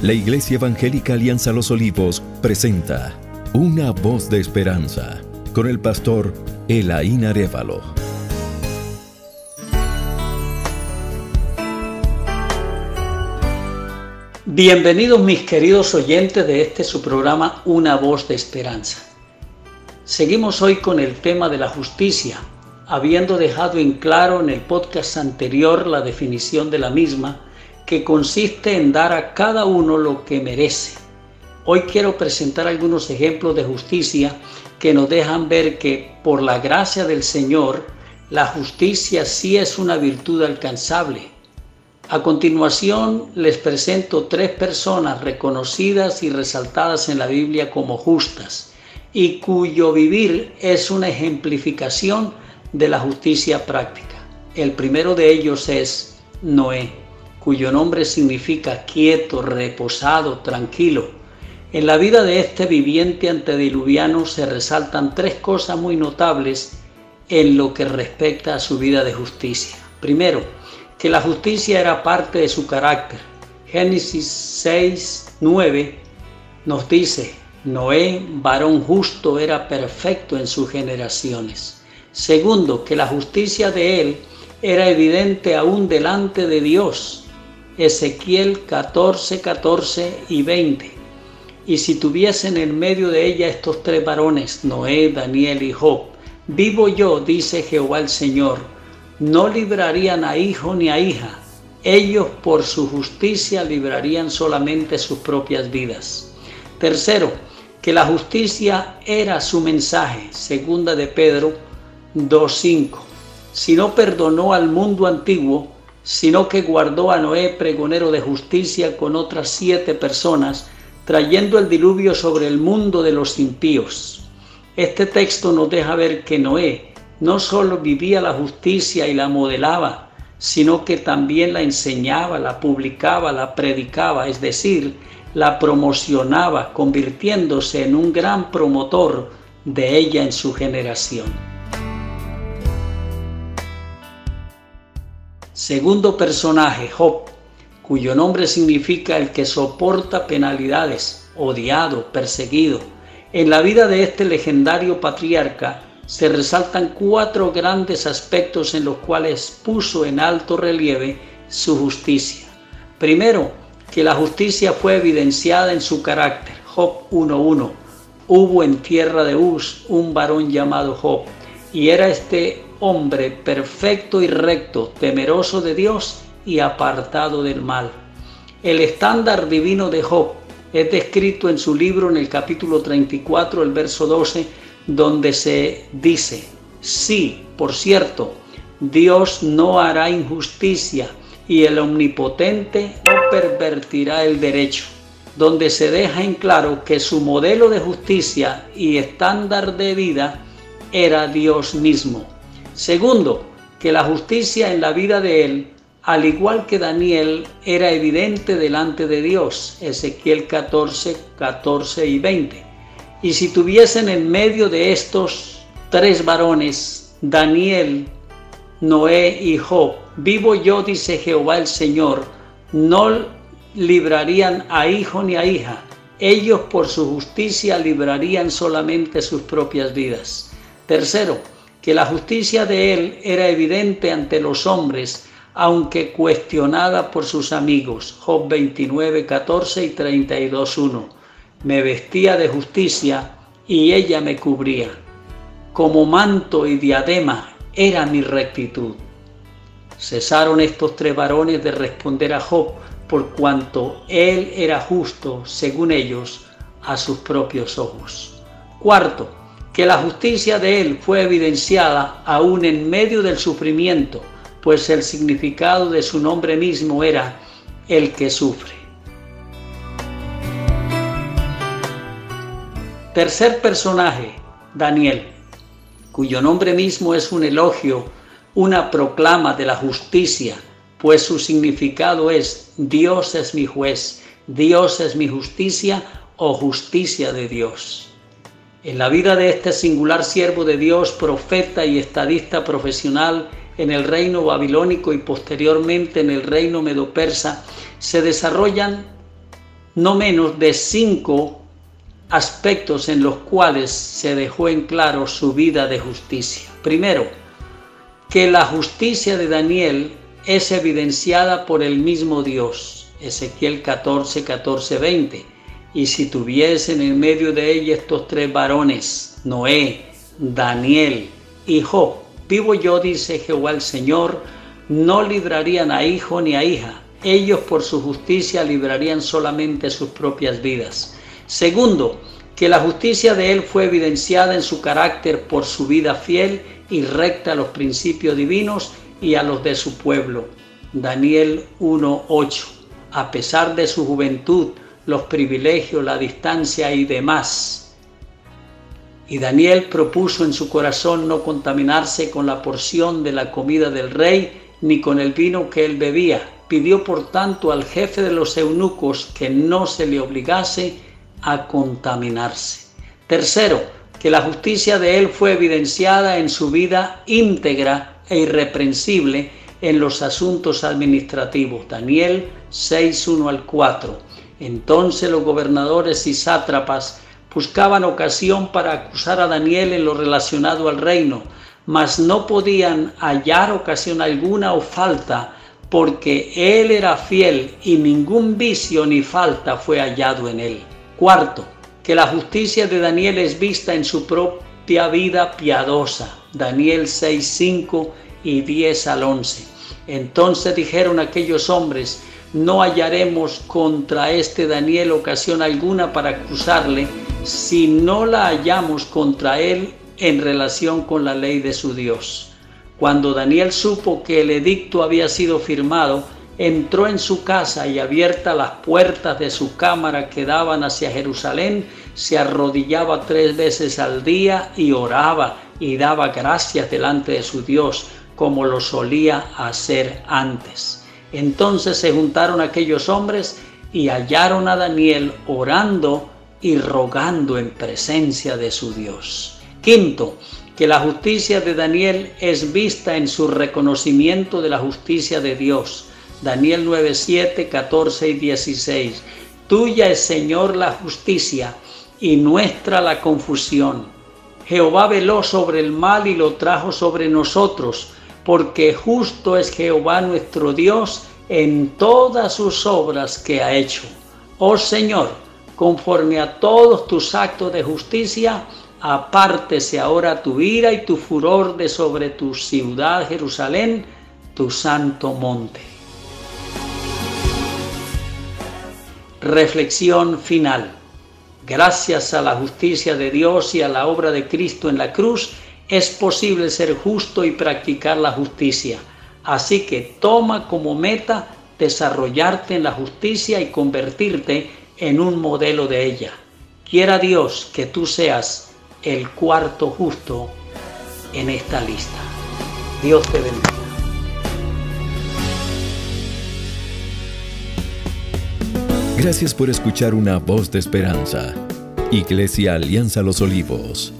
La Iglesia Evangélica Alianza Los Olivos presenta Una voz de esperanza con el pastor Elaín Arevalo. Bienvenidos mis queridos oyentes de este su programa Una voz de esperanza. Seguimos hoy con el tema de la justicia, habiendo dejado en claro en el podcast anterior la definición de la misma que consiste en dar a cada uno lo que merece. Hoy quiero presentar algunos ejemplos de justicia que nos dejan ver que por la gracia del Señor, la justicia sí es una virtud alcanzable. A continuación les presento tres personas reconocidas y resaltadas en la Biblia como justas y cuyo vivir es una ejemplificación de la justicia práctica. El primero de ellos es Noé cuyo nombre significa quieto, reposado, tranquilo. En la vida de este viviente antediluviano se resaltan tres cosas muy notables en lo que respecta a su vida de justicia. Primero, que la justicia era parte de su carácter. Génesis 6, 9 nos dice, Noé, varón justo, era perfecto en sus generaciones. Segundo, que la justicia de él era evidente aún delante de Dios. Ezequiel 14, 14 y 20. Y si tuviesen en medio de ella estos tres varones, Noé, Daniel y Job, vivo yo, dice Jehová el Señor, no librarían a hijo ni a hija, ellos por su justicia librarían solamente sus propias vidas. Tercero, que la justicia era su mensaje, segunda de Pedro 2.5. Si no perdonó al mundo antiguo, sino que guardó a Noé pregonero de justicia con otras siete personas, trayendo el diluvio sobre el mundo de los impíos. Este texto nos deja ver que Noé no solo vivía la justicia y la modelaba, sino que también la enseñaba, la publicaba, la predicaba, es decir, la promocionaba, convirtiéndose en un gran promotor de ella en su generación. Segundo personaje, Job, cuyo nombre significa el que soporta penalidades, odiado, perseguido. En la vida de este legendario patriarca se resaltan cuatro grandes aspectos en los cuales puso en alto relieve su justicia. Primero, que la justicia fue evidenciada en su carácter. Job 1.1. Hubo en tierra de Uz un varón llamado Job, y era este hombre perfecto y recto, temeroso de Dios y apartado del mal. El estándar divino de Job es descrito en su libro en el capítulo 34, el verso 12, donde se dice, sí, por cierto, Dios no hará injusticia y el omnipotente no pervertirá el derecho, donde se deja en claro que su modelo de justicia y estándar de vida era Dios mismo. Segundo, que la justicia en la vida de él, al igual que Daniel, era evidente delante de Dios. Ezequiel 14, 14 y 20. Y si tuviesen en medio de estos tres varones, Daniel, Noé y Job, vivo yo, dice Jehová el Señor, no librarían a hijo ni a hija, ellos por su justicia librarían solamente sus propias vidas. Tercero, que la justicia de él era evidente ante los hombres, aunque cuestionada por sus amigos. Job 29, 14 y 32, 1. Me vestía de justicia y ella me cubría. Como manto y diadema era mi rectitud. Cesaron estos tres varones de responder a Job por cuanto él era justo, según ellos, a sus propios ojos. Cuarto, que la justicia de Él fue evidenciada aún en medio del sufrimiento, pues el significado de su nombre mismo era el que sufre. Tercer personaje, Daniel, cuyo nombre mismo es un elogio, una proclama de la justicia, pues su significado es Dios es mi juez, Dios es mi justicia o justicia de Dios. En la vida de este singular siervo de Dios, profeta y estadista profesional en el reino babilónico y posteriormente en el reino medo-persa, se desarrollan no menos de cinco aspectos en los cuales se dejó en claro su vida de justicia. Primero, que la justicia de Daniel es evidenciada por el mismo Dios. Ezequiel 14, 14, 20. Y si tuviesen en medio de ella estos tres varones, Noé, Daniel y Job, vivo yo, dice Jehová el Señor, no librarían a hijo ni a hija. Ellos por su justicia librarían solamente sus propias vidas. Segundo, que la justicia de él fue evidenciada en su carácter por su vida fiel y recta a los principios divinos y a los de su pueblo. Daniel 1.8. A pesar de su juventud, los privilegios, la distancia y demás. Y Daniel propuso en su corazón no contaminarse con la porción de la comida del rey ni con el vino que él bebía. Pidió por tanto al jefe de los eunucos que no se le obligase a contaminarse. Tercero, que la justicia de él fue evidenciada en su vida íntegra e irreprensible en los asuntos administrativos. Daniel 6, 1 al 4. Entonces los gobernadores y sátrapas buscaban ocasión para acusar a Daniel en lo relacionado al reino, mas no podían hallar ocasión alguna o falta, porque él era fiel y ningún vicio ni falta fue hallado en él. Cuarto, que la justicia de Daniel es vista en su propia vida piadosa. Daniel 6, 5 y 10 al 11. Entonces dijeron aquellos hombres, no hallaremos contra este Daniel ocasión alguna para acusarle si no la hallamos contra él en relación con la ley de su Dios. Cuando Daniel supo que el edicto había sido firmado, entró en su casa y abiertas las puertas de su cámara que daban hacia Jerusalén, se arrodillaba tres veces al día y oraba y daba gracias delante de su Dios, como lo solía hacer antes. Entonces se juntaron aquellos hombres y hallaron a Daniel orando y rogando en presencia de su Dios. Quinto, que la justicia de Daniel es vista en su reconocimiento de la justicia de Dios Daniel 9, 7, 14 y 16. Tuya es, Señor, la justicia y nuestra la confusión. Jehová veló sobre el mal y lo trajo sobre nosotros, porque justo es Jehová nuestro Dios en todas sus obras que ha hecho. Oh Señor, conforme a todos tus actos de justicia, apártese ahora tu ira y tu furor de sobre tu ciudad Jerusalén, tu santo monte. Reflexión final. Gracias a la justicia de Dios y a la obra de Cristo en la cruz, es posible ser justo y practicar la justicia. Así que toma como meta desarrollarte en la justicia y convertirte en un modelo de ella. Quiera Dios que tú seas el cuarto justo en esta lista. Dios te bendiga. Gracias por escuchar una voz de esperanza. Iglesia Alianza Los Olivos